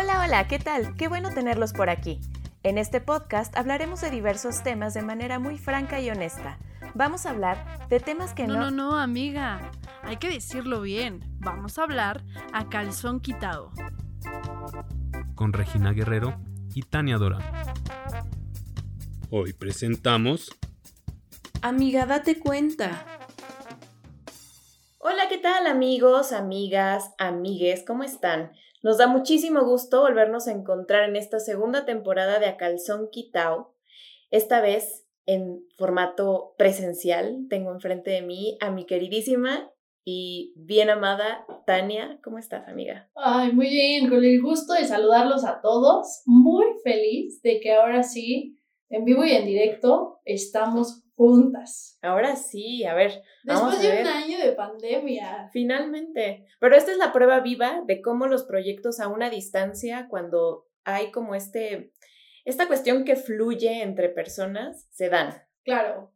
Hola, hola, ¿qué tal? Qué bueno tenerlos por aquí. En este podcast hablaremos de diversos temas de manera muy franca y honesta. Vamos a hablar de temas que no... No, no, no, amiga. Hay que decirlo bien. Vamos a hablar a calzón quitado. Con Regina Guerrero y Tania Dora. Hoy presentamos... Amiga, date cuenta. Hola, ¿qué tal amigos, amigas, amigues? ¿Cómo están? Nos da muchísimo gusto volvernos a encontrar en esta segunda temporada de A Calzón Quitao. Esta vez en formato presencial. Tengo enfrente de mí a mi queridísima y bien amada Tania. ¿Cómo estás, amiga? Ay, muy bien, con el gusto de saludarlos a todos. Muy feliz de que ahora sí, en vivo y en directo, estamos juntas. Ahora sí, a ver. Después vamos a de ver. un año de pandemia. Finalmente. Pero esta es la prueba viva de cómo los proyectos a una distancia, cuando hay como este, esta cuestión que fluye entre personas, se dan. Claro.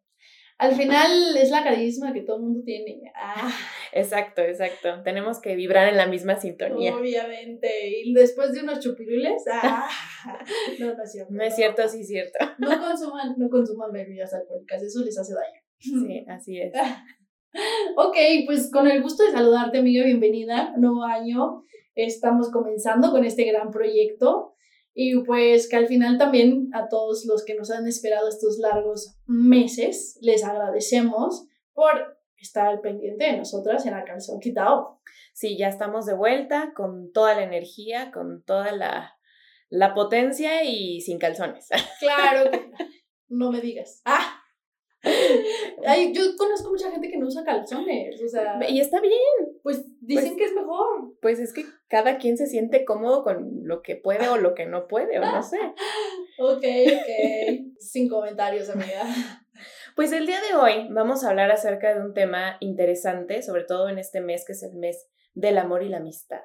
Al final es la carisma que todo el mundo tiene. Ah, Exacto, exacto. Tenemos que vibrar en la misma sintonía. obviamente. Y después de unos chupirules, ah, no, no es cierto. No es cierto, sí es cierto. No consuman, no consuman bebidas alcohólicas, eso les hace daño. Sí, así es. Ok, pues con el gusto de saludarte, amiga, bienvenida, nuevo año. Estamos comenzando con este gran proyecto y pues que al final también a todos los que nos han esperado estos largos meses, les agradecemos por estar al pendiente de nosotras en la calzón quitado. Sí, ya estamos de vuelta con toda la energía, con toda la, la potencia y sin calzones. Claro, que- no me digas. Ah. Ay, yo conozco mucha gente que no usa calzones, o sea, Y está bien, pues dicen pues- que es mejor. pues es que cada quien se siente cómodo con lo que puede o lo que no puede, o no sé. Ok, ok. Sin comentarios, amiga. Pues el día de hoy vamos a hablar acerca de un tema interesante, sobre todo en este mes que es el mes del amor y la amistad.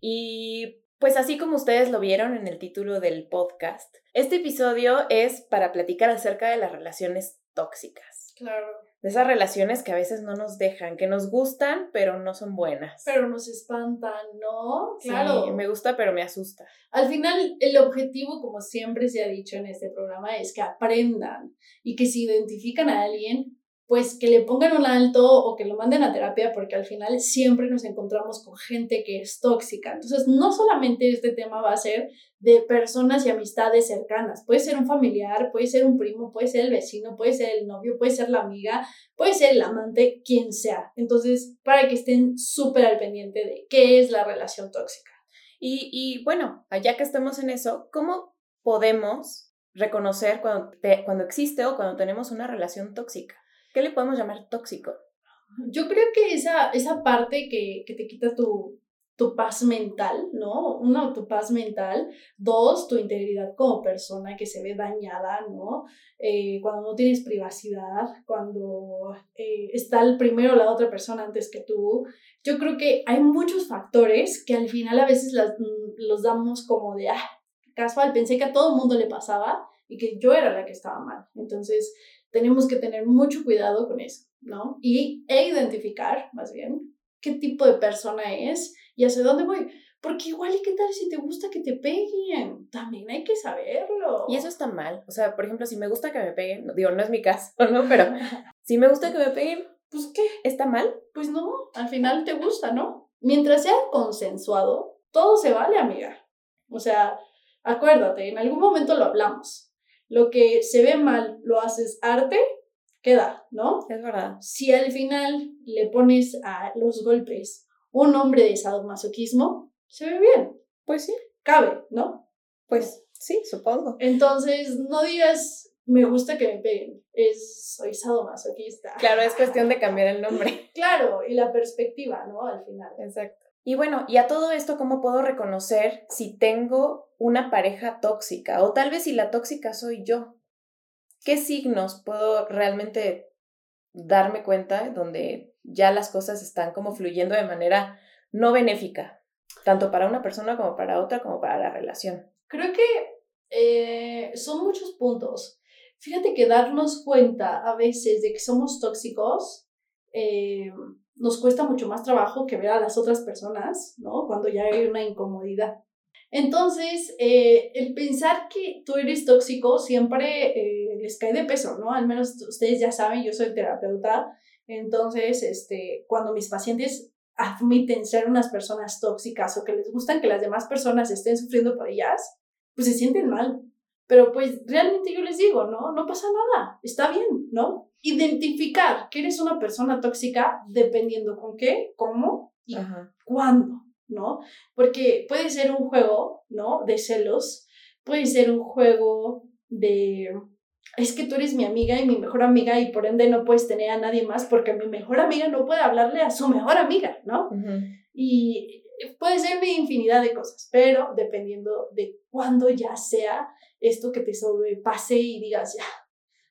Y pues así como ustedes lo vieron en el título del podcast, este episodio es para platicar acerca de las relaciones tóxicas. Claro. De esas relaciones que a veces no nos dejan, que nos gustan, pero no son buenas. Pero nos espantan, ¿no? Sí, Claro. me gusta, pero me asusta. Al final, el objetivo, como siempre se ha dicho en este programa, es que aprendan y que si identifican a alguien, pues que le pongan un alto o que lo manden a terapia, porque al final siempre nos encontramos con gente que es tóxica. Entonces, no solamente este tema va a ser de personas y amistades cercanas, puede ser un familiar, puede ser un primo, puede ser el vecino, puede ser el novio, puede ser la amiga, puede ser el amante, quien sea. Entonces, para que estén súper al pendiente de qué es la relación tóxica. Y, y bueno, ya que estamos en eso, ¿cómo podemos reconocer cuando, cuando existe o cuando tenemos una relación tóxica? ¿Qué le podemos llamar tóxico? Yo creo que esa, esa parte que, que te quita tu, tu paz mental, ¿no? Uno, tu paz mental. Dos, tu integridad como persona que se ve dañada, ¿no? Eh, cuando no tienes privacidad, cuando eh, está el primero la otra persona antes que tú. Yo creo que hay muchos factores que al final a veces las- mm, los damos como de, ah, casual, pensé que a todo el mundo le pasaba y que yo era la que estaba mal. Entonces, tenemos que tener mucho cuidado con eso, ¿no? Y e identificar, más bien, qué tipo de persona es y hacia dónde voy. Porque igual, ¿y qué tal si te gusta que te peguen? También hay que saberlo. Y eso está mal. O sea, por ejemplo, si me gusta que me peguen, digo, no es mi caso, ¿no? Pero si me gusta que me peguen, Pues, ¿qué? ¿está mal? Pues no, al final te gusta, ¿no? Mientras sea consensuado, todo se vale, amiga. O sea, acuérdate, en algún momento lo hablamos. Lo que se ve mal lo haces arte, queda, ¿no? Es verdad. si al final le pones a los golpes un nombre de sadomasoquismo, se ve bien, Pues sí, cabe, ¿no? pues sí, supongo. Entonces, no digas, me gusta que me peguen, es, soy sadomasoquista. Claro, es cuestión de cambiar el nombre. Claro, y la perspectiva, ¿no? Al final. Exacto. Y bueno, y a todo esto, ¿cómo puedo reconocer si tengo una pareja tóxica? O tal vez si la tóxica soy yo. ¿Qué signos puedo realmente darme cuenta donde ya las cosas están como fluyendo de manera no benéfica? Tanto para una persona como para otra, como para la relación. Creo que eh, son muchos puntos. Fíjate que darnos cuenta a veces de que somos tóxicos eh, nos cuesta mucho más trabajo que ver a las otras personas, ¿no? Cuando ya hay una incomodidad. Entonces, eh, el pensar que tú eres tóxico siempre eh, les cae de peso, ¿no? Al menos ustedes ya saben, yo soy terapeuta, entonces, este, cuando mis pacientes admiten ser unas personas tóxicas o que les gustan que las demás personas estén sufriendo por ellas, pues se sienten mal. Pero pues realmente yo les digo, no, no pasa nada, está bien, ¿no? Identificar que eres una persona tóxica dependiendo con qué, cómo y cuándo, ¿no? Porque puede ser un juego, ¿no? De celos, puede ser un juego de es que tú eres mi amiga y mi mejor amiga y por ende no puedes tener a nadie más porque mi mejor amiga no puede hablarle a su mejor amiga, ¿no? Y puede ser una infinidad de cosas, pero dependiendo de cuándo ya sea esto que te sobrepase y digas, ya,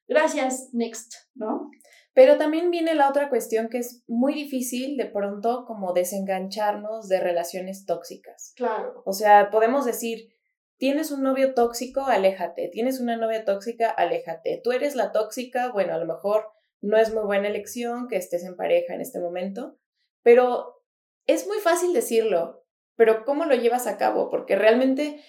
gracias, next, ¿no? Pero también viene la otra cuestión que es muy difícil de pronto como desengancharnos de relaciones tóxicas. Claro. O sea, podemos decir, Tienes un novio tóxico, aléjate. Tienes una novia tóxica, aléjate. Tú eres la tóxica, bueno, a lo mejor no es muy buena elección que estés en pareja en este momento, pero es muy fácil decirlo, pero ¿cómo lo llevas a cabo? Porque realmente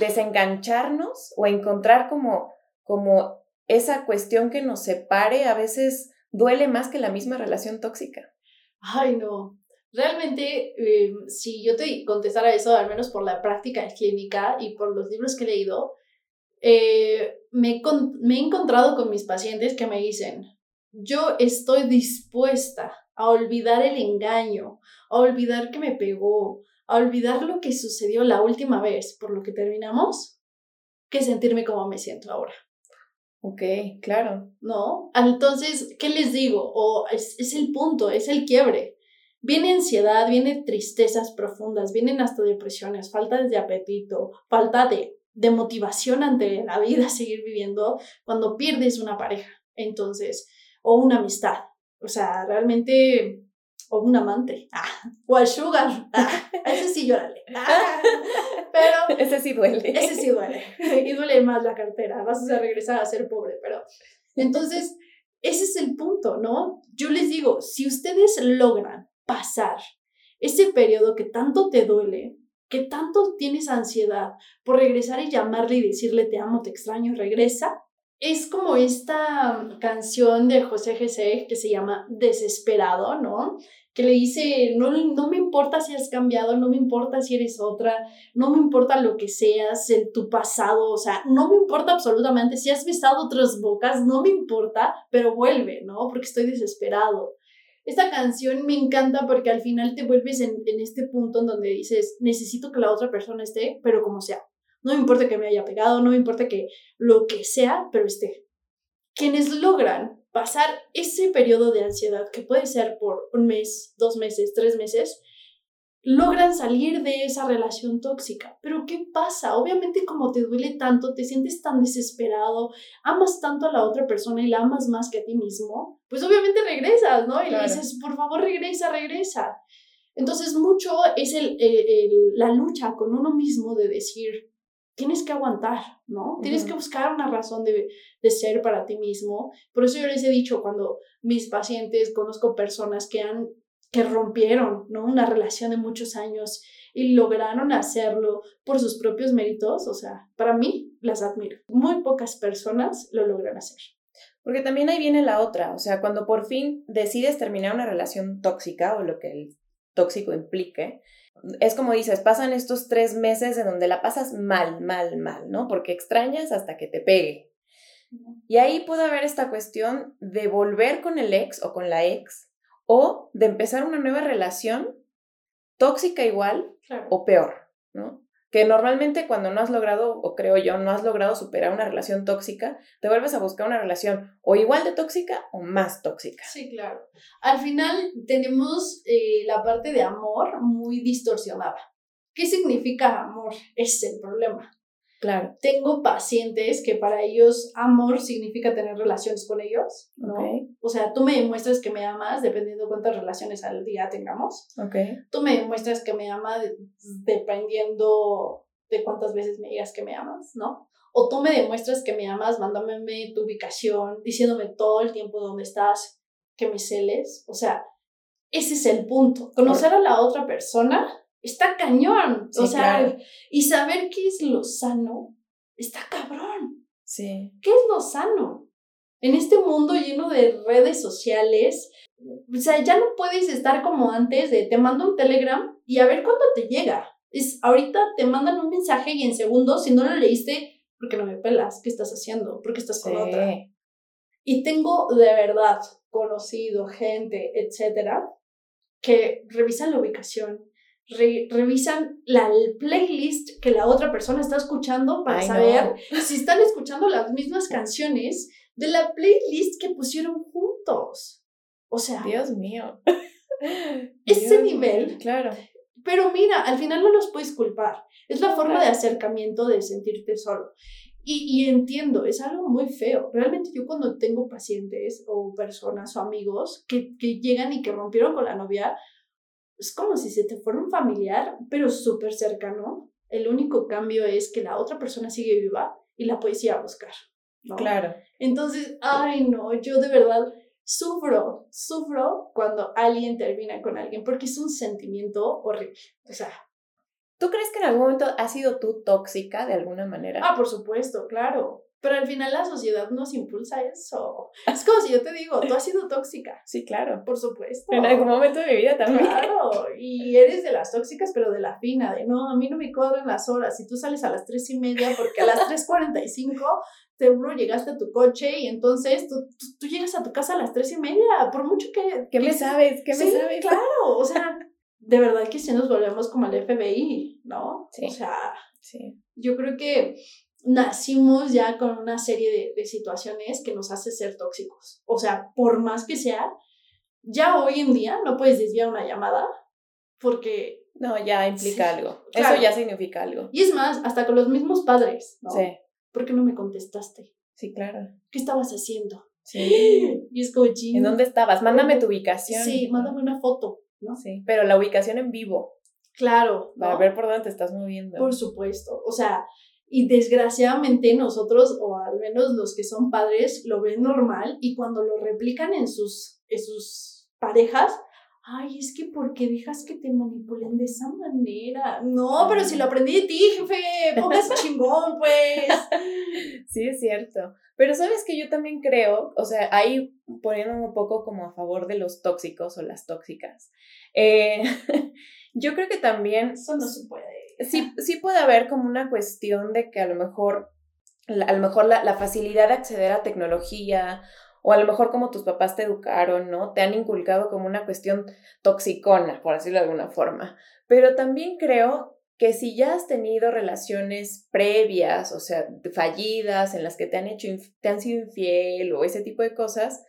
desengancharnos o encontrar como, como esa cuestión que nos separe a veces duele más que la misma relación tóxica. Ay, no. Realmente, eh, si yo te contestara eso, al menos por la práctica clínica y por los libros que he leído, eh, me he encontrado con mis pacientes que me dicen, yo estoy dispuesta a olvidar el engaño, a olvidar que me pegó, a olvidar lo que sucedió la última vez por lo que terminamos, que sentirme como me siento ahora. Ok, claro. ¿No? Entonces, ¿qué les digo? O es, es el punto, es el quiebre. Viene ansiedad, viene tristezas profundas, vienen hasta depresiones, falta de apetito, falta de, de motivación ante la vida, seguir viviendo cuando pierdes una pareja, entonces, o una amistad. O sea, realmente, o un amante, ah, o al sugar, ah, ese sí llórale. Ah, pero ese sí duele. Ese sí duele. Y duele más la cartera, vas a regresar a ser pobre, pero entonces, ese es el punto, ¿no? Yo les digo, si ustedes logran pasar ese periodo que tanto te duele, que tanto tienes ansiedad por regresar y llamarle y decirle te amo, te extraño, regresa, es como esta canción de José José que se llama Desesperado, ¿no? Que le dice, no, no me importa si has cambiado, no me importa si eres otra, no me importa lo que seas en tu pasado, o sea, no me importa absolutamente si has besado otras bocas, no me importa, pero vuelve, ¿no? Porque estoy desesperado. Esta canción me encanta porque al final te vuelves en este punto en donde dices, necesito que la otra persona esté, pero como sea. No me importa que me haya pegado, no me importa que lo que sea, pero esté. Quienes logran pasar ese periodo de ansiedad, que puede ser por un mes, dos meses, tres meses, logran salir de esa relación tóxica. Pero ¿qué pasa? Obviamente como te duele tanto, te sientes tan desesperado, amas tanto a la otra persona y la amas más que a ti mismo, pues obviamente regresas, ¿no? Y le dices, por favor, regresa, regresa. Entonces mucho es el, la lucha con uno mismo de decir, tienes que aguantar, ¿no? Tienes que buscar una razón de, de, ser para ti mismo. Por eso yo les he dicho, cuando mis pacientes, conozco personas que han que rompieron ¿no? una relación de muchos años y lograron hacerlo por sus propios méritos, o sea, para mí las admiro. Muy pocas personas lo logran hacer. Porque también ahí viene la otra, o sea, cuando por fin decides terminar una relación tóxica o lo que el tóxico implique, es como dices, pasan estos tres meses en donde la pasas mal, mal, mal, ¿no? Porque extrañas hasta que te pegue. Y ahí puede haber esta cuestión de volver con el ex o con la ex o de empezar una nueva relación tóxica igual o peor, ¿no? Que normalmente cuando no has logrado, o creo yo, no has logrado superar una relación tóxica, te vuelves a buscar una relación o igual de tóxica o más tóxica. Sí, claro. Al final tenemos eh, la parte de amor muy distorsionada. ¿Qué significa amor? Es el problema. Claro. Tengo pacientes que para ellos amor significa tener relaciones con ellos, ¿no? O sea, tú me demuestras que me amas dependiendo cuántas relaciones al día tengamos. Okay. Tú me demuestras que me amas dependiendo de cuántas veces me digas que me amas, ¿no? O tú me demuestras que me amas mandándome tu ubicación, diciéndome todo el tiempo dónde estás, que me celes. O sea, ese es el punto. Conocer a la otra persona está cañón. Sí, o sea, claro. y saber qué es lo sano, está cabrón. Sí. ¿Qué es lo sano? En este mundo lleno de redes sociales, o sea, ya no puedes estar como antes de te mando un telegram y a ver cuándo te llega. Es ahorita te mandan un mensaje y en segundos, si no lo leíste, porque no me pelas, ¿qué estás haciendo? ¿Por qué estás con otra? Sí. Y tengo de verdad conocido gente, etcétera, que revisan la ubicación, re- revisan la playlist que la otra persona está escuchando para Ay, no. saber si están escuchando las mismas canciones de la playlist que pusieron juntos. O sea, Dios mío. Ese Dios nivel. mío, Claro. pero mira, al final no los puedes culpar. Es la forma de acercamiento de sentirte solo. Y, y entiendo, es algo muy feo. Realmente yo cuando tengo pacientes o personas o amigos que, que llegan y que rompieron con la novia, es como si se te fuera un familiar, pero súper cercano. El único cambio es que la otra persona sigue viva y la puedes ir a buscar. ¿no? Claro. Entonces, ay no, yo de verdad sufro, sufro cuando alguien termina con alguien porque es un sentimiento horrible. O sea, ¿Tú crees que en algún momento has sido tú tóxica de alguna manera? ah, por supuesto, claro. Pero al final la sociedad nos impulsa eso. Es como si yo te digo, tú has sido tóxica. Sí, claro. Por supuesto. En algún momento de mi vida también. Claro, y eres de las tóxicas, pero de la fina, de no, a mí no me cuadran las horas. Si tú sales a las tres y media, porque a las 3.45 seguro llegaste a tu coche y entonces tú, tú, tú llegas a tu casa a las tres y media, por mucho que. ¿Qué que me sabes? ¿Qué me Sí, sabes? Claro, o sea, de verdad que si nos volvemos como el FBI, ¿no? Sí. O sea, Sí. yo creo que nacimos ya con una serie de, de situaciones que nos hace ser tóxicos. O sea, por más que sea, ya hoy en día no puedes desviar una llamada porque... No, ya implica Sí, algo. claro. Eso ya significa algo. Y es más, hasta con los mismos padres, ¿no? Sí. ¿Por qué no me contestaste? Sí, claro. ¿Qué estabas haciendo? Sí. Y es como. ¿En dónde estabas? Mándame tu ubicación. Sí, mándame una foto, ¿no? Sí, pero la ubicación en vivo, Claro, para ¿no? ver por dónde te estás moviendo. Por supuesto. O sea, y desgraciadamente nosotros, o al menos los que son padres, lo ven normal y cuando lo replican en sus, en sus parejas, ay, es que ¿por qué dejas que te manipulen de esa manera? No, pero si lo aprendí de ti, jefe, póngase chingón, pues. Sí, es cierto. Pero sabes que yo también creo, o sea, ahí poniéndome un poco como a favor de los tóxicos o las tóxicas, eh, yo creo que también Eso no se puede. Sí, sí puede haber como una cuestión de que a lo mejor, la- a lo mejor la, la facilidad de acceder a tecnología o a lo mejor como tus papás te educaron, ¿no? Te han inculcado como una cuestión toxicona, por decirlo de alguna forma. Pero también creo que si ya has tenido relaciones previas, o sea, fallidas, en las que te han hecho, te han sido infiel o ese tipo de cosas,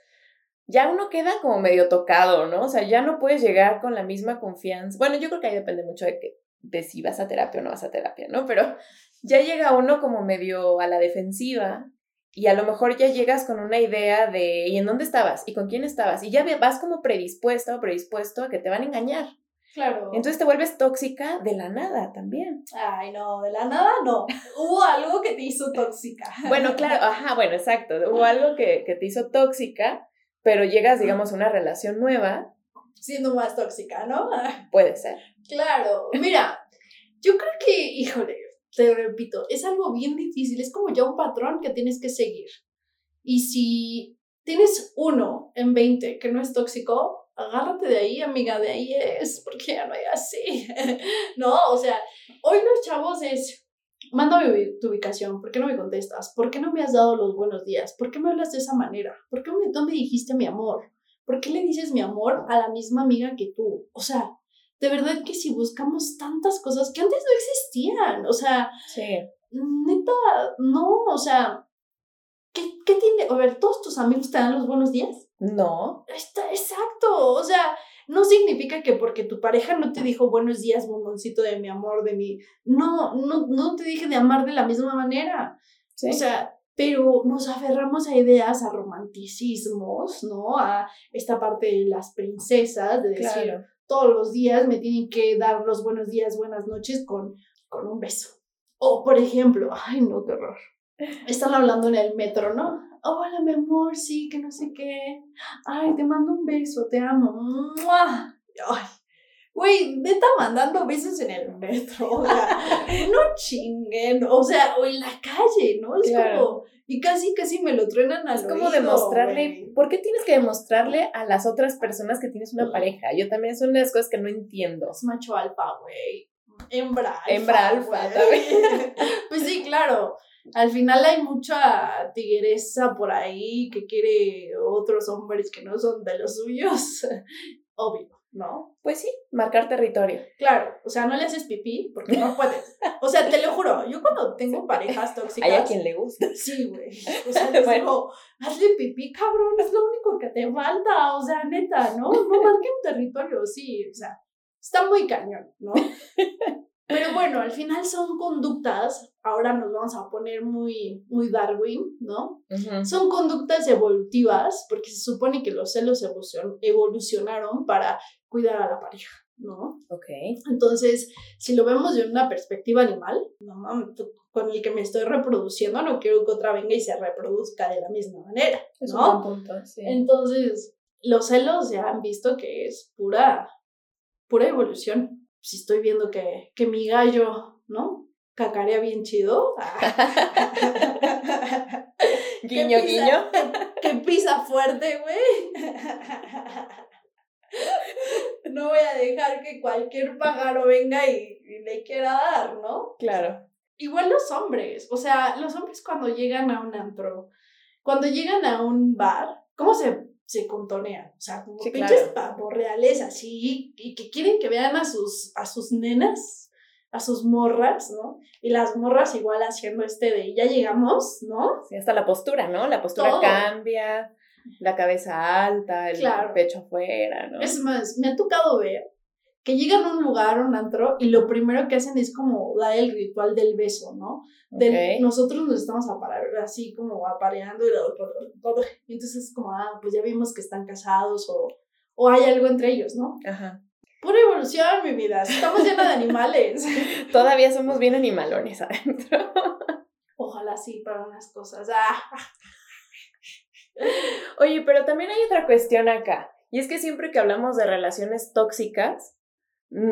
ya uno queda como medio tocado, ¿no? O sea, ya no puedes llegar con la misma confianza. Bueno, yo creo que ahí depende mucho de, que, de si vas a terapia o no vas a terapia, ¿no? Pero ya llega uno como medio a la defensiva y a lo mejor ya llegas con una idea de ¿y en dónde estabas? ¿y con quién estabas? Y ya vas como predispuesta o predispuesto a que te van a engañar. Claro. Entonces te vuelves tóxica de la nada también. Ay, no, de la nada no. Hubo algo que te hizo tóxica. Bueno, claro, ajá, bueno, exacto. Hubo algo que, que te hizo tóxica, pero llegas, digamos, a una relación nueva, Siendo más tóxica, ¿no? puede ser. Claro, mira, yo creo que, híjole, te repito, es algo bien difícil, es como ya un patrón que tienes que seguir. Y si tienes uno en 20 que no es tóxico, agárrate de ahí, amiga, de ahí es, porque ya no hay así. no, o sea, hoy los chavos es, mándame tu ubicación, ¿por qué no me contestas? ¿Por qué no me has dado los buenos días? ¿Por qué me hablas de esa manera? ¿Por qué me, no me dijiste mi amor? ¿Por qué le dices mi amor a la misma amiga que tú? O sea, de verdad que si buscamos tantas cosas que antes no existían, o sea, Sí. neta, no, o sea, ¿qué, qué tiene? A ver, ¿todos tus amigos te dan los buenos días? No, Está, exacto, o sea, no significa que porque tu pareja no te dijo buenos días, bomboncito de mi amor, de mi... No, no, no te dije de amar de la misma manera. sí. O sea, pero nos aferramos a ideas, a romanticismos, ¿no? A esta parte de las princesas, de decir, claro. Todos los días me tienen que dar los buenos días, buenas noches con, con un beso. O, por ejemplo, ay, no, qué horror. Están hablando en el metro, ¿no? Hola, mi amor, sí, que no sé qué. Ay, te mando un beso, te amo. ¡Mua! Ay, Güey, neta mandando besos en el metro. O sea, no chinguen. O sea, o en la calle, ¿no? Es Claro. como. Y casi, casi me lo truenan al Es como oído, demostrarle, güey. ¿por qué tienes que demostrarle a las otras personas que tienes una pareja? Yo también son las cosas que no entiendo. Es macho alfa, güey. Hembra alfa. Hembra alfa, también. pues sí, claro. Al final hay mucha tigresa por ahí que quiere otros hombres que no son de los suyos. Obvio, ¿no? Pues sí, marcar territorio. Claro, o sea, no le haces pipí porque no puedes. O sea, te lo juro, yo cuando tengo parejas tóxicas. Hay a quien le gusta. Sí, güey. O sea, les Bueno. digo, hazle pipí, cabrón, es lo único que te falta. O sea, neta, ¿no? No marquen territorio, sí. O sea, está muy cañón, ¿no? Pero bueno, al final son conductas, ahora nos vamos a poner muy, muy Darwin, ¿no? Ujú. Son conductas evolutivas, porque se supone que los celos evolucion- evolucionaron para cuidar a la pareja, ¿no? Ok. Entonces, si lo vemos de una perspectiva animal, no mames, con el que me estoy reproduciendo, no quiero que otra venga y se reproduzca de la misma manera, Es ¿no? un buen punto, sí. Entonces, los celos ya han visto que es pura, pura evolución. Si estoy viendo que, que mi gallo, ¿no? Cacarea bien chido. que Guiño, pisa- guiño. Que pisa fuerte, güey. No voy a dejar que cualquier pájaro venga y, y le quiera dar, ¿no? Claro. Igual los hombres, o sea, los hombres cuando llegan a un antro, cuando llegan a un bar, ¿cómo se, se contonean? O sea, como Sí, pinches claro. pavos reales así, y que quieren que vean a sus, a sus nenas, a sus morras, ¿no? Y las morras igual haciendo este de, ya llegamos, ¿no? Sí, hasta la postura, ¿no? La postura Todo. cambia, la cabeza alta, el Claro. pecho afuera, ¿no? Es más, me ha tocado ver que llegan a un lugar, a un antro, y lo primero que hacen es como dar el ritual del beso, ¿no? Ok. Nosotros nos estamos apare- así como apareando y, y entonces es como, ah, pues ya vimos que están casados o, o hay algo entre ellos, ¿no? Ajá. Pura evolución, mi vida, estamos llenos de animales. Todavía somos bien animalones adentro. Ojalá sí para unas cosas. Ah, Oye, pero también hay otra cuestión acá. Y es que siempre que hablamos de relaciones tóxicas,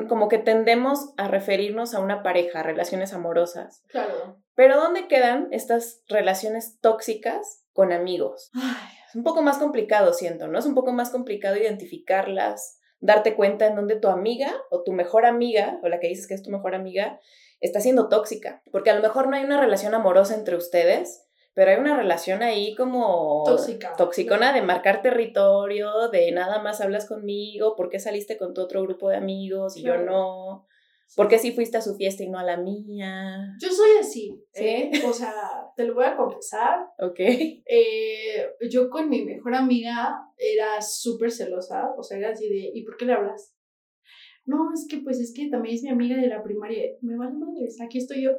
como que tendemos a referirnos a una pareja, a relaciones amorosas. claro. Pero ¿dónde quedan estas relaciones tóxicas con amigos? Ay, Es un poco más complicado, siento, ¿no? Es un poco más complicado identificarlas, darte cuenta en dónde tu amiga o tu mejor amiga, o la que dices que es tu mejor amiga, está siendo tóxica. Porque a lo mejor no hay una relación amorosa entre ustedes, pero hay una relación ahí como Tóxica. toxicona de marcar territorio, de nada más hablas conmigo, ¿por qué saliste con tu otro grupo de amigos y yo no? ¿Por qué sí fuiste a su fiesta y no a la mía? Yo soy así, ¿Sí? ¿eh? O sea, te lo voy a confesar. Ok. Eh, yo con mi mejor amiga era súper celosa, o sea, era así de, ¿y por qué le hablas? No, es que pues es que también es mi amiga de la primaria. Me vale madres, aquí estoy yo.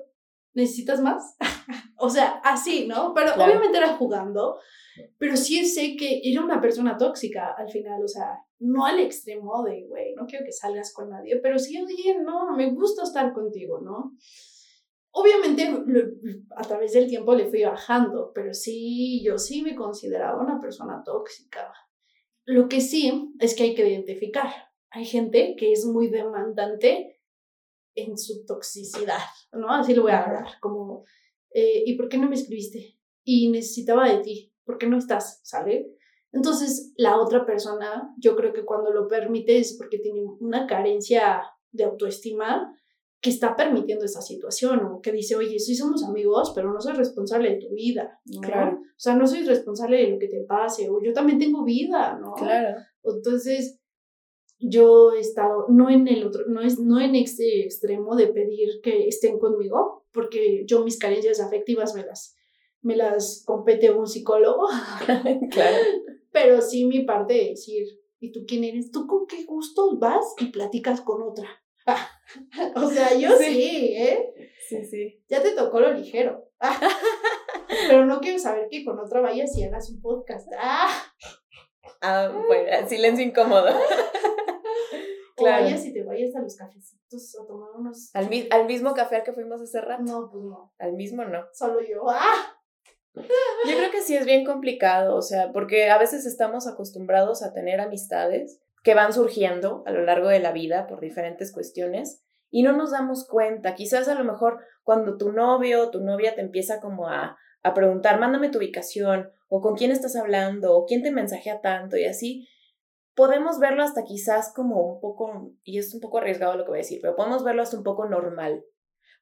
¿Necesitas más? o sea, así, ¿no? Pero Claro. obviamente era jugando, pero sí sé que era una persona tóxica al final, o sea, no al extremo de, güey, no quiero que salgas con nadie, pero sí, oye, no, me gusta estar contigo, ¿no? Obviamente a través del tiempo le fui bajando, pero sí, yo sí me consideraba una persona tóxica. Lo que sí es que hay que identificar. Hay gente que es muy demandante en su toxicidad, ¿no? Así lo voy a hablar, como, eh, ¿y por qué no me escribiste? Y necesitaba de ti, ¿por qué no estás? ¿Sale? Entonces, la otra persona, yo creo que cuando lo permite es porque tiene una carencia de autoestima que está permitiendo esa situación o que dice, oye, sí somos amigos, pero no soy responsable de tu vida, ¿no? Claro. O sea, no soy responsable de lo que te pase o yo también tengo vida, ¿no? Claro. Entonces, yo he estado, no en el otro, no es, no en este extremo de pedir que estén conmigo, porque yo mis carencias afectivas me las, me las compete un psicólogo, claro. pero sí mi parte de decir, ¿y tú quién eres? ¿Tú con qué gusto vas y platicas con otra? o sea, yo sí, Sí. ¿eh? Sí, sí. Ya te tocó lo ligero. pero no quiero saber que con otra vayas y hagas un podcast. ¡Ah! Ah, bueno, silencio incómodo. Claro. vayas y te vayas a los cafecitos a tomar unos... Al, mi- al mismo café al que fuimos hace rato. No, pues no. Al mismo no. Solo yo. ¡Ah! Yo creo que sí es bien complicado, o sea, porque a veces estamos acostumbrados a tener amistades que van surgiendo a lo largo de la vida por diferentes cuestiones y no nos damos cuenta. Quizás a lo mejor cuando tu novio o tu novia te empieza como a, a preguntar, mándame tu ubicación o con quién estás hablando o quién te mensajea tanto y así, podemos verlo hasta quizás como un poco, y es un poco arriesgado lo que voy a decir, pero podemos verlo hasta un poco normal,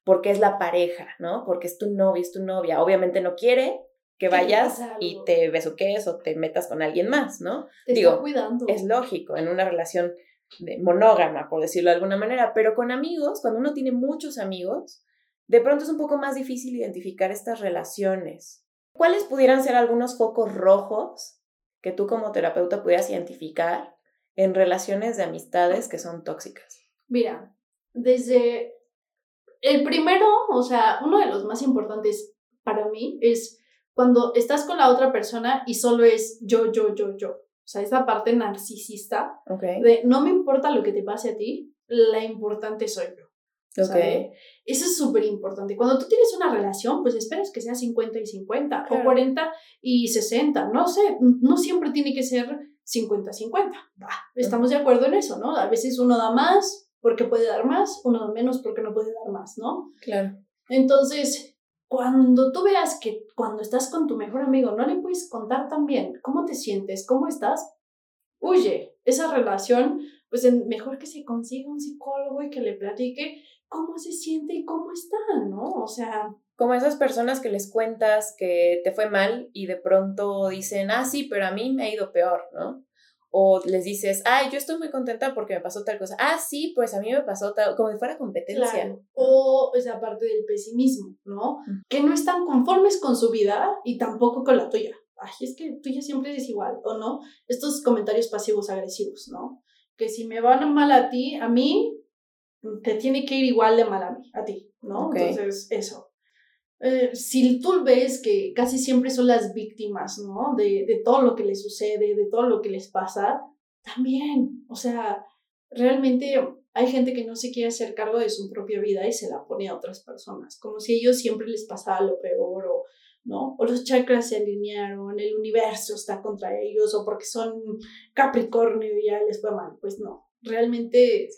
porque es la pareja, ¿no? Porque es tu novia, es tu novia. Obviamente no quiere que vayas y te besuques o te metas con alguien más, ¿no? Te Digo, cuidando. es lógico en una relación de monógama, por decirlo de alguna manera, pero con amigos, cuando uno tiene muchos amigos, de pronto es un poco más difícil identificar estas relaciones. ¿Cuáles pudieran ser algunos focos rojos que tú como terapeuta pudieras identificar en relaciones de amistades que son tóxicas? Mira, desde el primero, o sea, uno de los más importantes para mí es cuando estás con la otra persona y solo es yo, yo, yo, yo. O sea, esa parte narcisista Okay. de no me importa lo que te pase a ti, la importante soy yo. ¿Sabe? Eso es súper importante. Cuando tú tienes una relación, pues esperas que sea 50 y 50 Claro. o 40 y 60. No sé, no siempre tiene que ser 50-50. Va, estamos de acuerdo en eso, ¿no? A veces uno da más porque puede dar más, uno da menos porque no puede dar más, ¿no? Claro. Entonces, cuando tú veas que cuando estás con tu mejor amigo no le puedes contar tan bien cómo te sientes, cómo estás, huye. Esa relación, pues mejor que se consiga un psicólogo y que le platique cómo se siente y cómo está, ¿no? O sea, Como esas personas que les cuentas que te fue mal y de pronto dicen, ah, sí, pero a mí me ha ido peor, ¿no? O les dices, ay, yo estoy muy contenta porque me pasó tal cosa. Ah, sí, pues a mí me pasó tal, como si fuera competencia. claro. O esa parte del pesimismo, ¿no? Mm. Que no están conformes con su vida y tampoco con la tuya. Ay, es que tuya siempre es igual, ¿o no? Estos comentarios pasivos agresivos, ¿no? Que si me van mal a ti, a mí, te tiene que ir igual de mal a mí, a ti, ¿no? Ok. Entonces, eso. Eh, si tú ves que casi siempre son las víctimas, ¿no? De, de todo lo que les sucede, de todo lo que les pasa, también, o sea, realmente hay gente que no se quiere hacer cargo de su propia vida y se la pone a otras personas, como si a ellos siempre les pasara lo peor o, ¿no? O los chakras se alinearon, el universo está contra ellos o porque son Capricornio y ya les fue mal. Pues no, realmente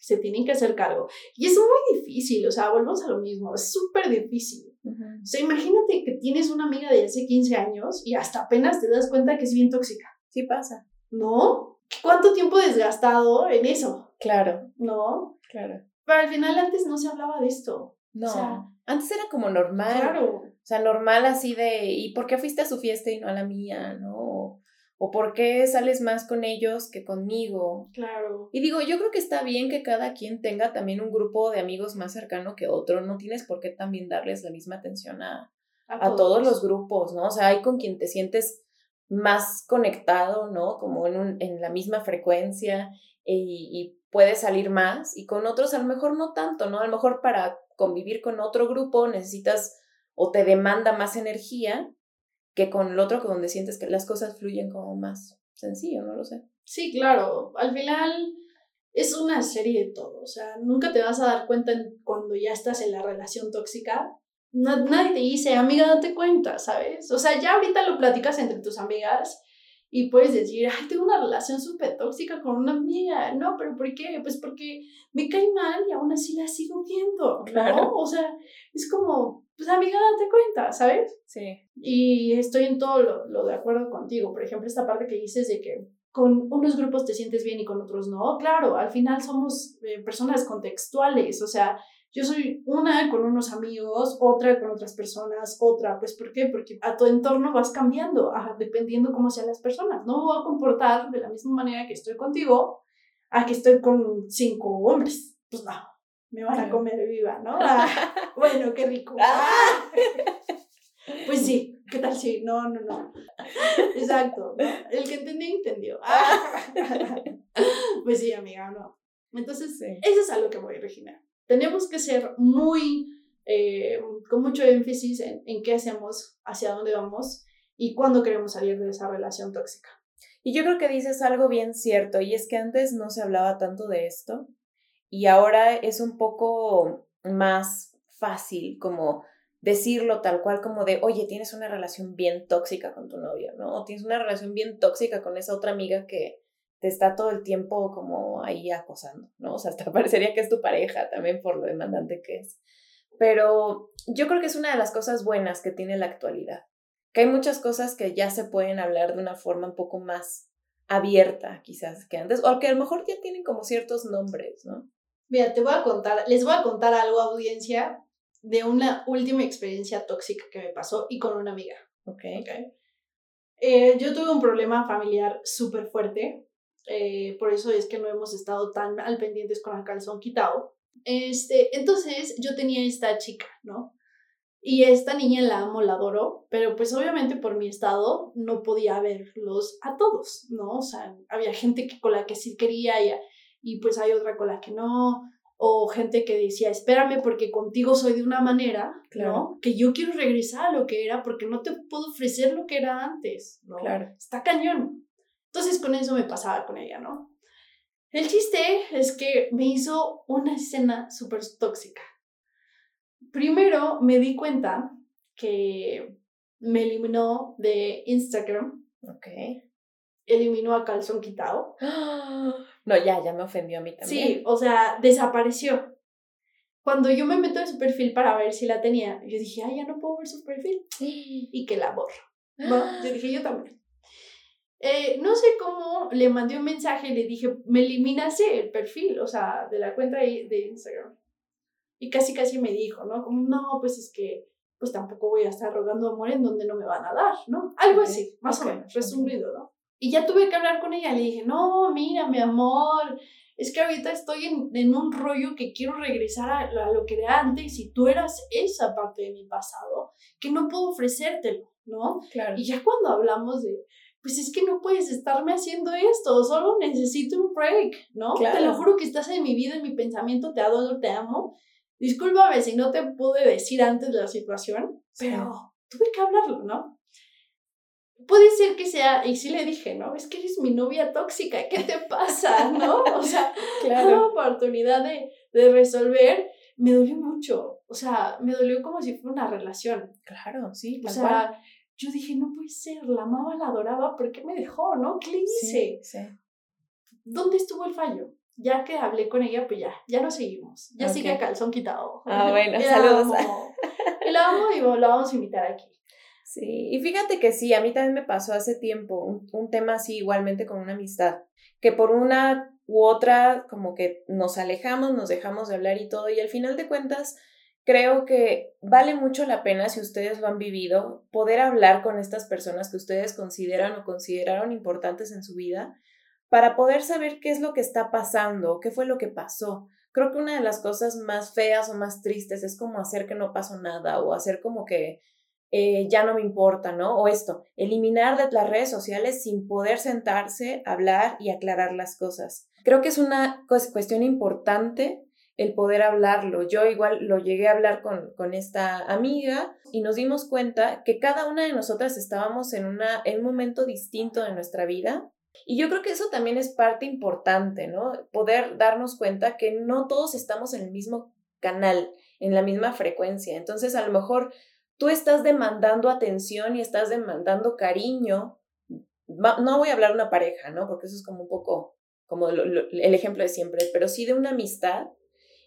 se tienen que hacer cargo. Y es muy difícil, o sea, volvemos a lo mismo, es súper difícil. O sea, imagínate que tienes una amiga de hace 15 años y hasta apenas te das cuenta que es bien tóxica, Sí pasa. ¿no? ¿Cuánto tiempo desgastado en eso? Claro, ¿No? claro. Pero al final antes no se hablaba de esto. No, O sea, antes era como normal. Claro. O sea, normal así de, ¿y por qué fuiste a su fiesta y no a la mía? ¿No? O, por qué sales más con ellos que conmigo? Claro. Y digo, yo creo que está bien que cada quien tenga también un grupo de amigos más cercano que otro. No tienes por qué también darles la misma atención a, a todos los grupos, ¿no? O sea, hay con quien te sientes más conectado, ¿no? Como en, un, en la misma frecuencia y, y puedes salir más y con otros a lo mejor no tanto, ¿no? A lo mejor para convivir con otro grupo necesitas o te demanda más energía que con el otro donde sientes que las cosas fluyen como más sencillo, no lo sé. Sí, claro. Al final es una serie de todo. O sea, nunca te vas a dar cuenta en- cuando ya estás en la relación tóxica. Na- nadie te dice, amiga, date cuenta, ¿sabes? O sea, ya ahorita lo platicas entre tus amigas y puedes decir, ay, tengo una relación súper tóxica con una amiga. No, pero ¿por qué? Pues porque me cae mal y aún así la sigo viendo, ¿no? Claro. O sea, es como, pues amiga, date cuenta, ¿sabes? Sí. Y estoy en todo lo, lo de acuerdo contigo. Por ejemplo, esta parte que dices de que con unos grupos te sientes bien y con otros no. Claro, al final somos eh, personas contextuales. O sea, yo soy una con unos amigos, otra con otras personas, otra. Pues, ¿por qué? Porque a tu entorno vas cambiando, ajá, dependiendo cómo sean las personas. No me voy a comportar de la misma manera que estoy contigo a que estoy con cinco hombres. Pues no, me van a comer viva, ¿no? Ah, bueno, qué rico. Ah. Pues sí, ¿qué tal si? No, no, no. Exacto. ¿no? El que entendió, entendió. Ah. Pues sí, amiga, no. Entonces, Sí. eso es a lo que voy, Regina. Tenemos que ser muy, eh, con mucho énfasis en, en qué hacemos, hacia dónde vamos y cuándo queremos salir de esa relación tóxica. Y yo creo que dices algo bien cierto, y es que antes no se hablaba tanto de esto, y ahora es un poco más fácil como decirlo tal cual como de, oye, tienes una relación bien tóxica con tu novio, ¿no? O tienes una relación bien tóxica con esa otra amiga que, te está todo el tiempo como ahí acosando, ¿no? O sea, hasta parecería que es tu pareja también por lo demandante que es. Pero yo creo que es una de las cosas buenas que tiene la actualidad, que hay muchas cosas que ya se pueden hablar de una forma un poco más abierta quizás que antes, o que a lo mejor ya tienen como ciertos nombres, ¿no? Mira, te voy a contar, les voy a contar algo, audiencia, de una última experiencia tóxica que me pasó y con una amiga. Ok. Okay. Eh, yo tuve un problema familiar súper fuerte, eh, por eso es que no hemos estado tan al pendientes con el calzón quitado. Este, entonces yo tenía esta chica, ¿no? Y esta niña la amo, la adoro, pero pues obviamente por mi estado no podía verlos a todos, ¿no? O sea, había gente que, con la que sí quería y, y pues hay otra con la que no, o gente que decía, espérame porque contigo soy de una manera, ¿no? Que yo quiero regresar a lo que era porque no te puedo ofrecer lo que era antes, ¿no? Claro. Está cañón. Entonces con eso me pasaba con ella, ¿no? El chiste es que me hizo una escena súper tóxica. Primero me di cuenta que me eliminó de Instagram. Ok. Eliminó a calzón quitado. No, ya, ya me ofendió a mí también. Sí, o sea, desapareció. Cuando yo me meto en su perfil para ver si la tenía, yo dije, ay, ya no puedo ver su perfil. Y que la borro. ¿no? Yo dije, yo también. Eh, no sé cómo le mandé un mensaje y le dije, me eliminaste el perfil, o sea, de la cuenta de Instagram. Y casi, casi me dijo, ¿no? Como, no, pues es que, pues tampoco voy a estar rogando amor en donde no me van a dar, ¿no? Algo así, más o menos, resumido, ¿no? Y ya tuve que hablar con ella, le dije, no, mira, mi amor, es que ahorita estoy en, en un rollo que quiero regresar a, a, lo que era antes y tú eras esa parte de mi pasado que no puedo ofrecértelo, ¿no? Claro. Y ya cuando hablamos de, pues es que no puedes estarme haciendo esto, solo necesito un break, ¿no? Claro. Te lo juro que estás en mi vida, en mi pensamiento, te adoro, te amo. Discúlpame si no te pude decir antes de la situación, pero sí. tuve que hablarlo, ¿no? Puede ser que sea, y sí le dije, ¿no? Es que eres mi novia tóxica, ¿qué te pasa? ¿No? O sea, claro. la oportunidad de, de resolver me dolió mucho. O sea, me dolió como si fuera una relación. Claro, sí. O sea, cual. yo dije, no puede ser, la amaba, la adoraba, ¿por qué me dejó, no? ¿Qué le hice? Sí, sí. ¿Dónde estuvo el fallo? Ya que hablé con ella, pues ya, ya nos seguimos. Ya okay. sigue calzón quitado. Ah, bueno, saludos. Y la amo y la vamos a invitar aquí. Sí, y fíjate que sí, a mí también me pasó hace tiempo un, un tema así igualmente con una amistad, que por una u otra como que nos alejamos, nos dejamos de hablar y todo, y al final de cuentas creo que vale mucho la pena si ustedes lo han vivido, poder hablar con estas personas que ustedes consideran o consideraron importantes en su vida para poder saber qué es lo que está pasando, qué fue lo que pasó. Creo que una de las cosas más feas o más tristes es como hacer que no pasó nada o hacer como que eh, ya no me importa, ¿no? O esto, eliminar de las redes sociales sin poder sentarse, hablar y aclarar las cosas. Creo que es una cuestión importante el poder hablarlo. Yo igual lo llegué a hablar con, con esta amiga y nos dimos cuenta que cada una de nosotras estábamos en, una, en un momento distinto de nuestra vida y yo creo que eso también es parte importante, ¿no? Poder darnos cuenta que no todos estamos en el mismo canal, en la misma frecuencia. Entonces, a lo mejor tú estás demandando atención y estás demandando cariño. No voy a hablar de una pareja, ¿no? Porque eso es como un poco como lo, lo, el ejemplo de siempre, pero sí de una amistad.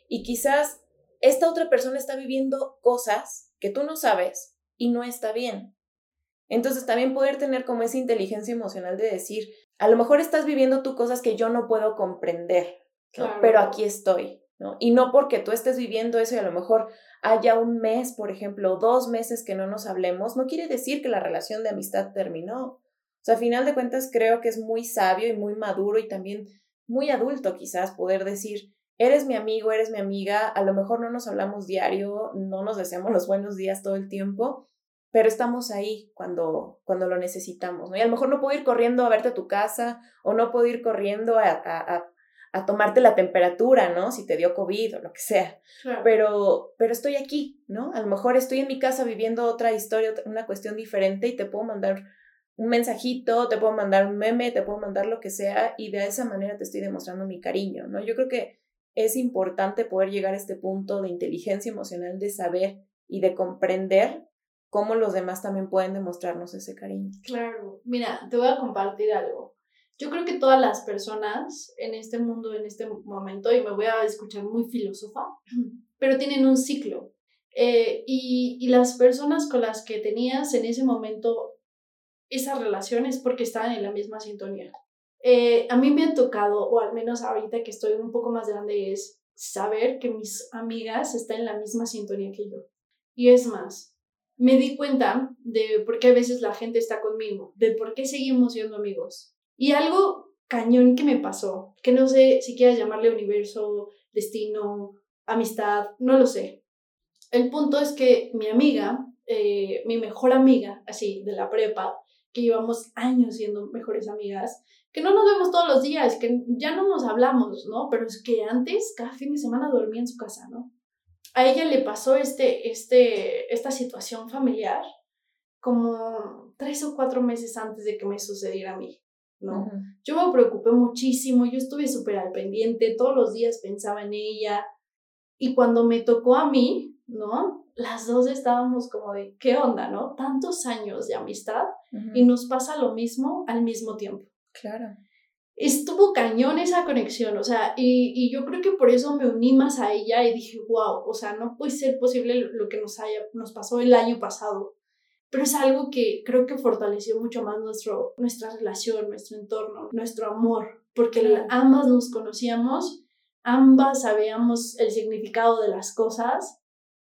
Y quizás esta otra persona está viviendo cosas que tú no sabes y no está bien. Entonces también poder tener como esa inteligencia emocional de decir, a lo mejor estás viviendo tú cosas que yo no puedo comprender, pero aquí estoy, ¿no? Y no porque tú estés viviendo eso y a lo mejor haya un mes, por ejemplo, dos meses que no nos hablemos, no quiere decir que la relación de amistad terminó. O sea, a final de cuentas creo que es muy sabio y muy maduro y también muy adulto quizás poder decir, eres mi amigo, eres mi amiga, a lo mejor no nos hablamos diario, no nos deseamos los buenos días todo el tiempo, pero estamos ahí cuando, cuando lo necesitamos, ¿no? Y a lo mejor no puedo ir corriendo a verte a tu casa o no puedo ir corriendo a, a, a tomarte la temperatura, ¿no? Si te dio COVID o lo que sea. Claro. Pero, pero estoy aquí, ¿no? A lo mejor estoy en mi casa viviendo otra historia, una cuestión diferente y te puedo mandar un mensajito, te puedo mandar un meme, te puedo mandar lo que sea y de esa manera te estoy demostrando mi cariño, ¿no? Yo creo que es importante poder llegar a este punto de inteligencia emocional, de saber y de comprender cómo los demás también pueden demostrarnos ese cariño. Claro, mira, te voy a compartir algo. Yo creo que todas las personas en este mundo, en este momento, y me voy a escuchar muy filósofa, pero tienen un ciclo. Eh, y, y las personas con las que tenías en ese momento esa relación es porque estaban en la misma sintonía. Eh, a mí me ha tocado, o al menos ahorita que estoy un poco más grande, es saber que mis amigas están en la misma sintonía que yo. Y es más, me di cuenta de por qué a veces la gente está conmigo, de por qué seguimos siendo amigos. Y algo cañón que me pasó, que no sé si quieras llamarle universo, destino, amistad, no lo sé. El punto es que mi amiga, eh, mi mejor amiga, así, de la prepa, que llevamos años siendo mejores amigas, que no nos vemos todos los días, que ya no nos hablamos, ¿no? Pero es que antes, cada fin de semana dormía en su casa, ¿no? A ella le pasó este, este, esta situación familiar como tres o cuatro meses antes de que me sucediera a mí, ¿no? Yo me preocupé muchísimo, yo estuve súper al pendiente, todos los días pensaba en ella, y cuando me tocó a mí, ¿no? Las dos estábamos como de, ¿qué onda, no? Tantos años de amistad y nos pasa lo mismo al mismo tiempo. Claro. Estuvo cañón esa conexión, o sea, y, y, yo creo que por eso me uní más a ella y dije, wow, o sea, no puede ser posible lo que nos, haya, nos pasó el año pasado, pero es algo que creo que fortaleció mucho más nuestro, nuestra relación, nuestro entorno, nuestro amor, porque ambas nos conocíamos, ambas sabíamos el significado de las cosas.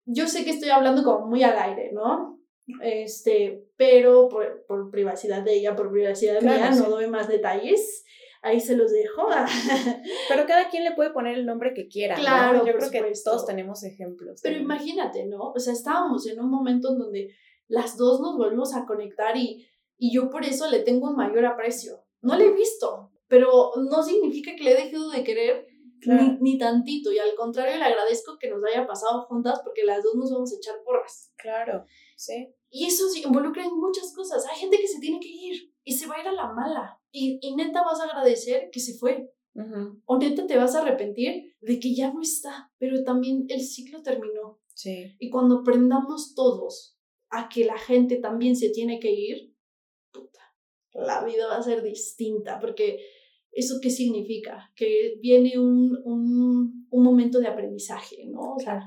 Yo sé que estoy hablando como muy al aire, ¿no? Este, pero por, por privacidad de ella, por privacidad mía, no doy más detalles. Ahí se los dejo. pero cada quien le puede poner el nombre que quiera. Claro, yo creo que todos tenemos ejemplos. Pero imagínate, ¿no? O sea, estábamos en un momento en donde las dos nos volvemos a conectar y, y yo por eso le tengo un mayor aprecio. No le he visto, pero no significa que le he dejado de querer ni, ni, tantito. Y al contrario, le agradezco que nos haya pasado juntas porque las dos nos vamos a echar porras. Claro. Sí. Y eso sí, involucra en muchas cosas. Hay gente que se tiene que ir y se va a ir a la mala. Y, y neta vas a agradecer que se fue. O neta te vas a arrepentir de que ya no está. Pero también el ciclo terminó. Sí. Y cuando aprendamos todos a que la gente también se tiene que ir, puta, la vida va a ser distinta. Porque ¿eso qué significa? Que viene un, un, un momento de aprendizaje, ¿no? O sea,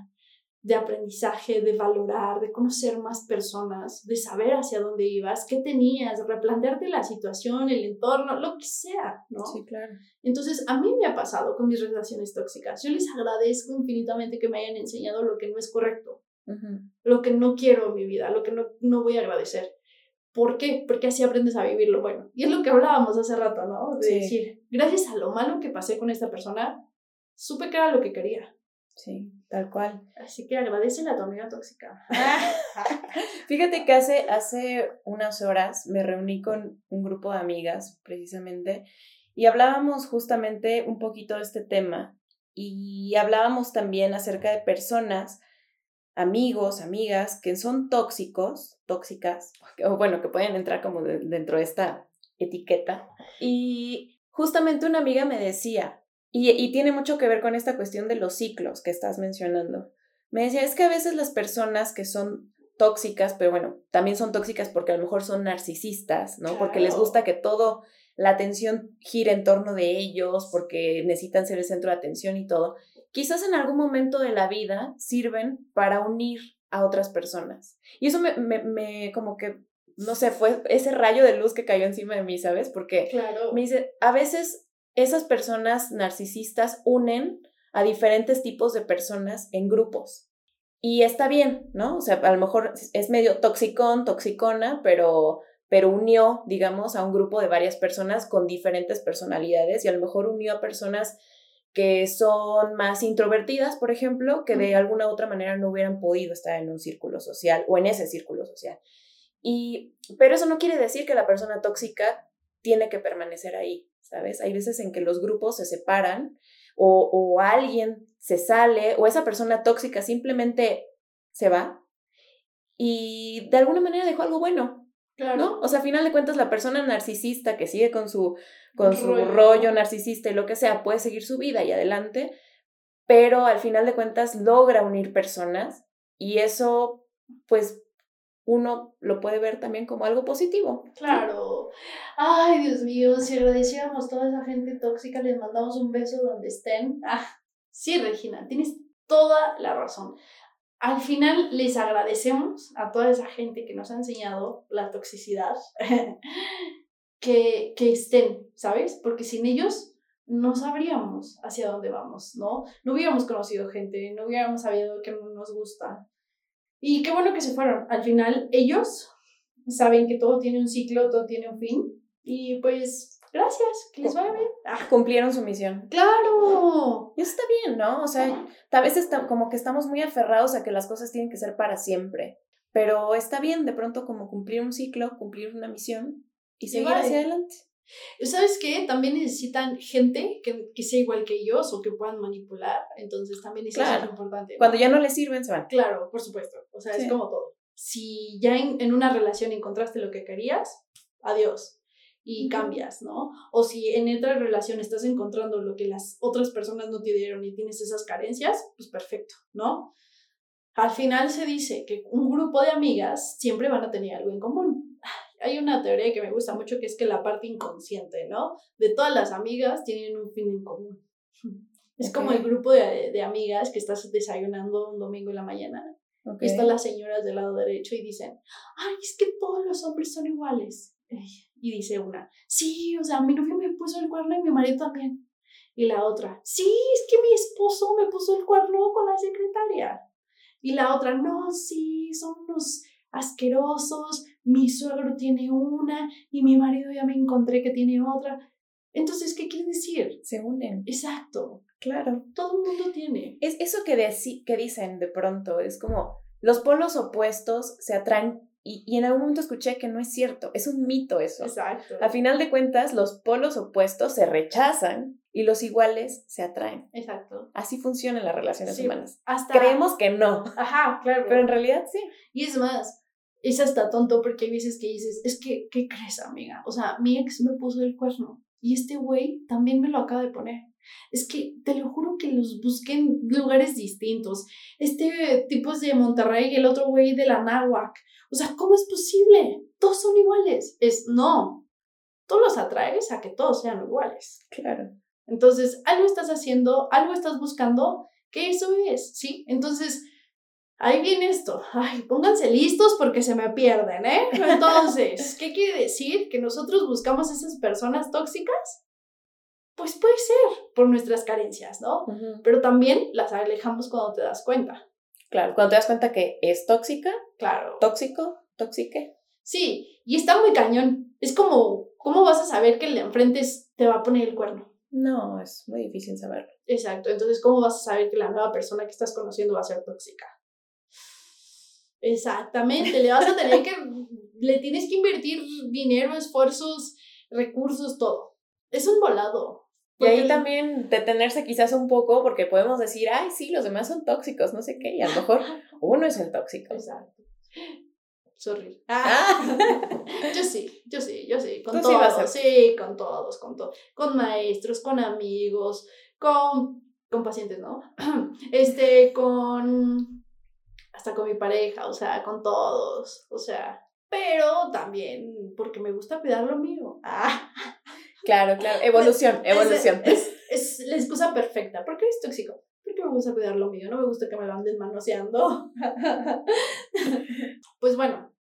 de aprendizaje, de valorar, de conocer más personas, de saber hacia dónde ibas, qué tenías, replantearte la situación, el entorno, lo que sea, ¿no? Sí, claro. Entonces, a mí me ha pasado con mis relaciones tóxicas. Yo les agradezco infinitamente que me hayan enseñado lo que no es correcto, lo que no quiero en mi vida, lo que no, no voy a agradecer. ¿Por qué? Porque así aprendes a vivirlo bueno. Y es lo que hablábamos hace rato, ¿no? De decir, gracias a lo malo que pasé con esta persona, supe que era lo que quería. Sí, tal cual. Así que agradece a tu amiga tóxica. Fíjate que hace, hace unas horas me reuní con un grupo de amigas, precisamente, y hablábamos justamente un poquito de este tema. Y hablábamos también acerca de personas, amigos, amigas, que son tóxicos, tóxicas, o bueno, que pueden entrar como dentro de esta etiqueta. Y justamente una amiga me decía, y, tiene mucho que ver con esta cuestión de los ciclos que estás mencionando. Me decía, es que a veces las personas que son tóxicas, pero bueno, también son tóxicas porque a lo mejor son narcisistas, ¿no? Porque les gusta que todo, la atención gire en torno de ellos, porque necesitan ser el centro de atención y todo. Quizás en algún momento de la vida sirven para unir a otras personas. Y eso me, me, me como que, no sé, fue ese rayo de luz que cayó encima de mí, ¿sabes? Porque claro. me dice, a veces esas personas narcisistas unen a diferentes tipos de personas en grupos. Y está bien, ¿no? O sea, a lo mejor es medio toxicón, toxicona, pero, pero unió, digamos, a un grupo de varias personas con diferentes personalidades y a lo mejor unió a personas que son más introvertidas, por ejemplo, que de alguna u otra manera no hubieran podido estar en un círculo social o en ese círculo social. Y, pero eso no quiere decir que la persona tóxica tiene que permanecer ahí. ¿sabes? Hay veces en que los grupos se separan o, o alguien se sale o esa persona tóxica simplemente se va y de alguna manera dejó algo bueno, Claro. ¿No? O sea, a final de cuentas, la persona narcisista que sigue con su, con su rollo. narcisista y lo que sea, puede seguir su vida y adelante, pero al final de cuentas logra unir personas y eso, pues, uno lo puede ver también como algo positivo. Claro. Ay, Dios mío, si agradeciéramos a toda esa gente tóxica, les mandamos un beso donde estén. Ah, sí, Regina, tienes toda la razón. Al final les agradecemos a toda esa gente que nos ha enseñado la toxicidad, que, que estén, ¿sabes? Porque sin ellos no sabríamos hacia dónde vamos, ¿no? No hubiéramos conocido gente, no hubiéramos sabido no nos gusta. Y qué bueno que se fueron. Al final, ellos saben que todo tiene un ciclo, todo tiene un fin. Y pues, gracias, que les vaya bien. Ah, Cumplieron su misión. ¡Claro! Y eso está bien, ¿no? O sea, a veces está- como que estamos muy aferrados a que las cosas tienen que ser para siempre. Pero está bien de pronto como cumplir un ciclo, cumplir una misión y seguir vale. hacia adelante. ¿Sabes qué? También necesitan gente que, que sea igual que ellos o que puedan manipular. Entonces, también eso Claro. es importante. ¿no? Cuando ya no les sirven, se van. Claro, por supuesto. O sea, Sí. es como todo. Si ya en, en una relación encontraste lo que querías, adiós. Y cambias, ¿no? O si en otra relación estás encontrando lo que las otras personas no te dieron y tienes esas carencias, pues perfecto, ¿no? Al final se dice que un grupo de amigas siempre van a tener algo en común. Hay una teoría que me gusta mucho que es que la parte inconsciente, ¿no? De todas las amigas tienen un fin en común. Es como el grupo de, de amigas que estás desayunando un domingo en la mañana Ok. y están las señoras del lado derecho y dicen, ay, es que todos los hombres son iguales. Y dice una, sí, o sea, mi novio me puso el cuerno y mi marido también. Y la otra, sí, es que mi esposo me puso el cuerno con la secretaria. Y la otra, no, sí, son unos asquerosos, mi suegro tiene una y mi marido ya me encontré que tiene otra. Entonces, ¿qué quiere decir? Se unen. Exacto, Claro. todo el mundo tiene. Es eso que, que dicen de pronto, es como los polos opuestos se atraen y, y en algún momento escuché que no es cierto, es un mito eso. Exacto. A final de cuentas, los polos opuestos se rechazan y los iguales se atraen. Exacto. Así funcionan las relaciones Sí, humanas. Hasta... Creemos que no, Ajá, claro. pero en realidad sí. Y es más, es hasta tonto porque hay veces que dices, es que, ¿qué crees, amiga? O sea, mi ex me puso el cuerno y este güey también me lo acaba de poner. Es que te lo juro que los busqué en lugares distintos. Este tipo es de Monterrey y el otro güey de la Náhuac. O sea, ¿cómo es posible? Todos son iguales. Es no. Tú los atraes a que todos sean iguales. Claro. Entonces, algo estás haciendo, algo estás buscando, que eso es, ¿sí? Entonces, ahí viene esto. Ay, pónganse listos porque se me pierden, ¿eh? Entonces, ¿qué quiere decir? ¿Que nosotros buscamos esas personas tóxicas? Pues puede ser por nuestras carencias, ¿no? Pero también las alejamos cuando te das cuenta. Claro, cuando te das cuenta que es tóxica, Claro. tóxico, tóxique. Sí, y está muy cañón. Es como, ¿cómo vas a saber que el de enfrente te va a poner el cuerno? No, es muy difícil saberlo. Exacto, entonces, ¿cómo vas a saber que la nueva persona que estás conociendo va a ser tóxica? Exactamente, le vas a tener que, le tienes que invertir dinero, esfuerzos, recursos, todo. Es un volado. Y ahí también detenerse quizás un poco porque podemos decir, ay, sí, los demás son tóxicos, no sé qué, y a lo mejor uno es el tóxico. Exacto. Sorry. Ah. Yo sí, yo sí, yo sí, con Tú sí vas todos, a- sí, con todos, con todos, con maestros, con amigos, con, con pacientes, ¿no? Este, con, hasta con mi pareja, o sea, con todos, o sea, pero también porque me gusta cuidar lo mío. Ah, Claro, claro, evolución, es- evolución. Es, es la excusa perfecta. ¿Por qué eres tóxico? Porque me gusta cuidar lo mío, no me gusta que me lo anden manoseando. pues bueno,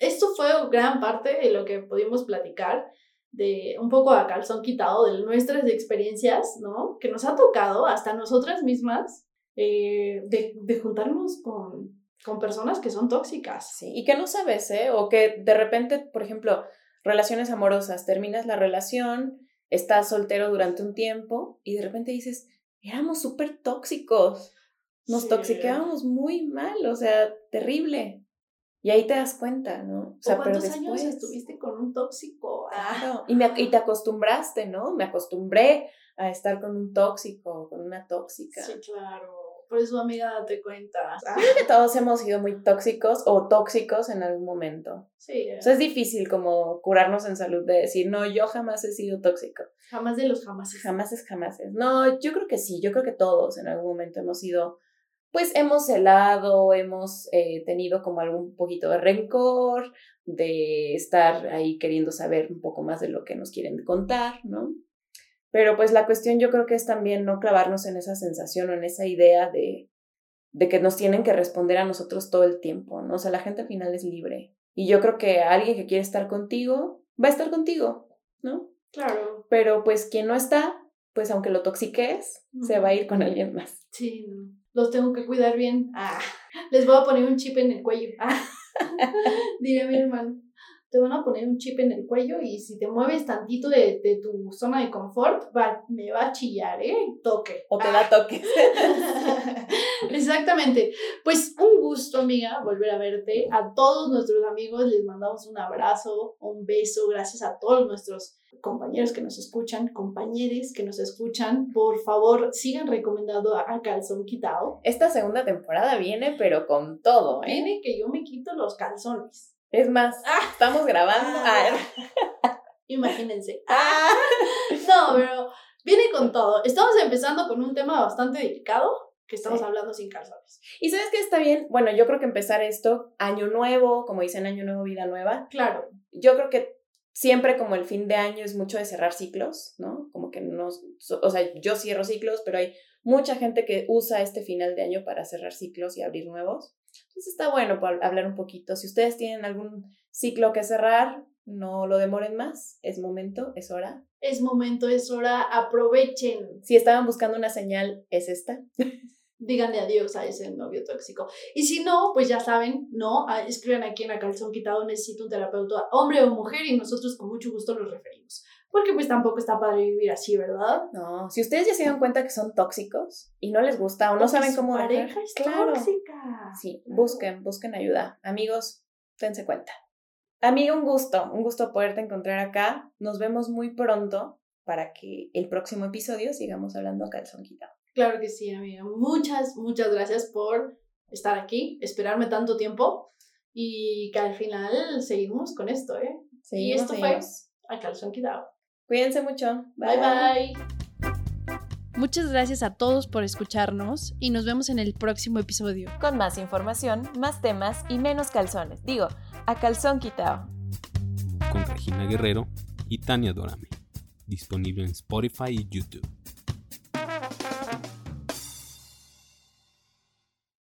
esto fue gran parte de lo que pudimos platicar, de un poco a calzón quitado de nuestras experiencias, ¿no? Que nos ha tocado hasta nosotras mismas eh, de, de juntarnos con, con personas que son tóxicas. Sí, y que no sabes, ¿eh? O que de repente, por ejemplo, relaciones amorosas, terminas la relación, estás soltero durante un tiempo y de repente dices, éramos súper tóxicos, nos Sí. toxiqueábamos muy mal, o sea, terrible. Y ahí te das cuenta, ¿no? O sea, ¿O pero cuántos después... años estuviste con un tóxico? Ah, Claro, Y, me, y te acostumbraste, ¿no? Me acostumbré a estar con un tóxico, con una tóxica. sí, claro. Por eso, amiga, date cuenta. Ah, Creo que todos hemos sido muy tóxicos o tóxicos en algún momento. sí, O sea, es difícil como curarnos en salud de decir, no, yo jamás he sido tóxico. jamás de los jamás. Jamás es jamás. No, yo creo que sí, yo creo que todos en algún momento hemos sido pues hemos celado, hemos eh, tenido como algún poquito de rencor, de estar ahí queriendo saber un poco más de lo que nos quieren contar, ¿no? Pero pues la cuestión yo creo que es también no clavarnos en esa sensación o en esa idea de, de que nos tienen que responder a nosotros todo el tiempo, ¿no? O sea, la gente al final es libre. Y yo creo que alguien que quiere estar contigo, va a estar contigo, ¿no? Claro. Pero pues quien no está, pues aunque lo toxiques, se va a ir con alguien más. Sí, no. Los tengo que cuidar bien. Ah, les voy a poner un chip en el cuello. Ah, diría mi hermano. Te van a poner un chip en el cuello y si te mueves tantito de, de tu zona de confort, va, me va a chillar, ¿eh? Toque. O te da toques. Exactamente. Pues un gusto, amiga, volver a verte. A todos nuestros amigos les mandamos un abrazo, un beso. Gracias a todos nuestros compañeros que nos escuchan, compañeros que nos escuchan. Por favor, sigan recomendando a Calzón Quitado. Esta segunda temporada viene, pero con todo, ¿eh? Viene que yo me quito los calzones. Es más, Ah. estamos grabando. Ah. Imagínense. Ah. No, pero viene con todo. Estamos empezando con un tema bastante delicado, que estamos Sí. hablando sin calzones. Y sabes que está bien, bueno, yo creo que empezar esto, año nuevo, como dicen, año nuevo, vida nueva, Claro, yo creo que siempre como el fin de año es mucho de cerrar ciclos, ¿no? Como que no, o sea, yo cierro ciclos, pero hay mucha gente que usa este final de año para cerrar ciclos y abrir nuevos. Entonces está bueno para hablar un poquito. Si ustedes tienen algún ciclo que cerrar, no lo demoren más, es momento, es hora. es momento, es hora, aprovechen. Si estaban buscando una señal, es esta. díganle adiós a ese novio tóxico. Y si no, pues ya saben, ¿no? Ah, Escriban aquí en la calzón quitado, necesito un terapeuta, hombre o mujer, y nosotros con mucho gusto los referimos. Porque pues tampoco está padre vivir así, ¿verdad? No, si ustedes ya se dan cuenta que son tóxicos y no les gusta o no saben cómo pareja es claro. tóxica. Sí, busquen, busquen ayuda. Amigos, dense cuenta. Amiga, un gusto, un gusto poderte encontrar acá. Nos vemos muy pronto para que el próximo episodio sigamos hablando a calzón quitado. Claro que sí, amiga. Muchas, muchas gracias por estar aquí, esperarme tanto tiempo y que al final seguimos con esto, ¿eh? Seguimos, esto fue-. A calzón quitado. Cuídense mucho. Bye bye. Muchas gracias a todos por escucharnos y nos vemos en el próximo episodio. Con más información, más temas y menos calzones. Digo, a calzón quitado. Con Regina Guerrero y Tania Dorame. Disponible en Spotify y YouTube.